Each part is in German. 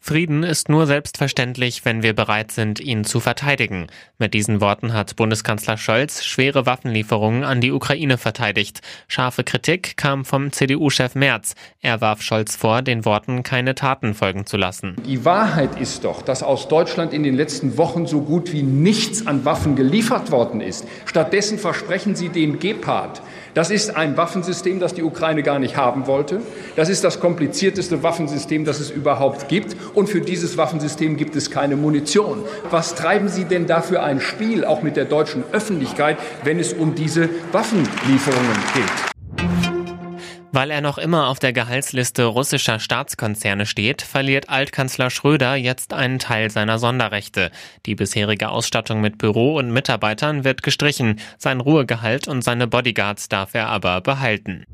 Frieden ist nur selbstverständlich, wenn wir bereit sind, ihn zu verteidigen. Mit diesen Worten hat Bundeskanzler Scholz schwere Waffenlieferungen an die Ukraine verteidigt. Scharfe Kritik kam vom CDU-Chef Merz. Er warf Scholz vor, den Worten keine Taten folgen zu lassen. Die Wahrheit ist doch, dass aus Deutschland in den letzten Wochen so gut wie nichts an Waffen geliefert worden ist. Stattdessen versprechen sie den Gepard. Das ist ein Waffensystem, das die Ukraine gar nicht haben wollte. Das ist das komplizierteste Waffensystem, das es überhaupt gibt. Und für dieses Waffensystem gibt es keine Munition. Was treiben Sie denn da für ein Spiel, auch mit der deutschen Öffentlichkeit, wenn es um diese Waffenlieferungen geht? Weil er noch immer auf der Gehaltsliste russischer Staatskonzerne steht, verliert Altkanzler Schröder jetzt einen Teil seiner Sonderrechte. Die bisherige Ausstattung mit Büro und Mitarbeitern wird gestrichen, sein Ruhegehalt und seine Bodyguards darf er aber behalten.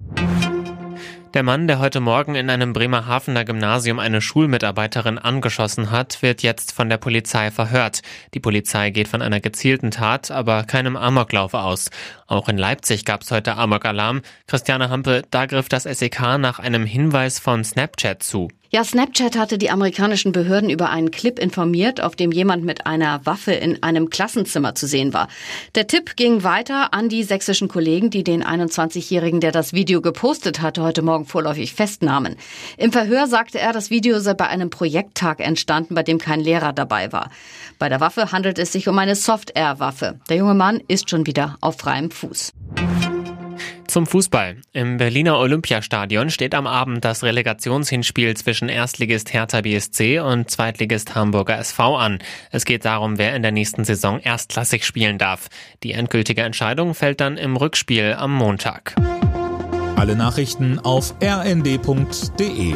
Der Mann, der heute Morgen in einem Bremerhavener Gymnasium eine Schulmitarbeiterin angeschossen hat, wird jetzt von der Polizei verhört. Die Polizei geht von einer gezielten Tat, aber keinem Amoklauf aus. Auch in Leipzig gab es heute Amokalarm. Christiane Hampe, da griff das SEK nach einem Hinweis von Snapchat zu. Ja, Snapchat hatte die amerikanischen Behörden über einen Clip informiert, auf dem jemand mit einer Waffe in einem Klassenzimmer zu sehen war. Der Tipp ging weiter an die sächsischen Kollegen, die den 21-Jährigen, der das Video gepostet hatte, heute Morgen vorläufig festnahmen. Im Verhör sagte er, das Video sei bei einem Projekttag entstanden, bei dem kein Lehrer dabei war. Bei der Waffe handelt es sich um eine Soft-Air-Waffe. Der junge Mann ist schon wieder auf freiem Fuß. Zum Fußball. Im Berliner Olympiastadion steht am Abend das Relegationshinspiel zwischen Erstligist Hertha BSC und Zweitligist Hamburger SV an. Es geht darum, wer in der nächsten Saison erstklassig spielen darf. Die endgültige Entscheidung fällt dann im Rückspiel am Montag. Alle Nachrichten auf rnd.de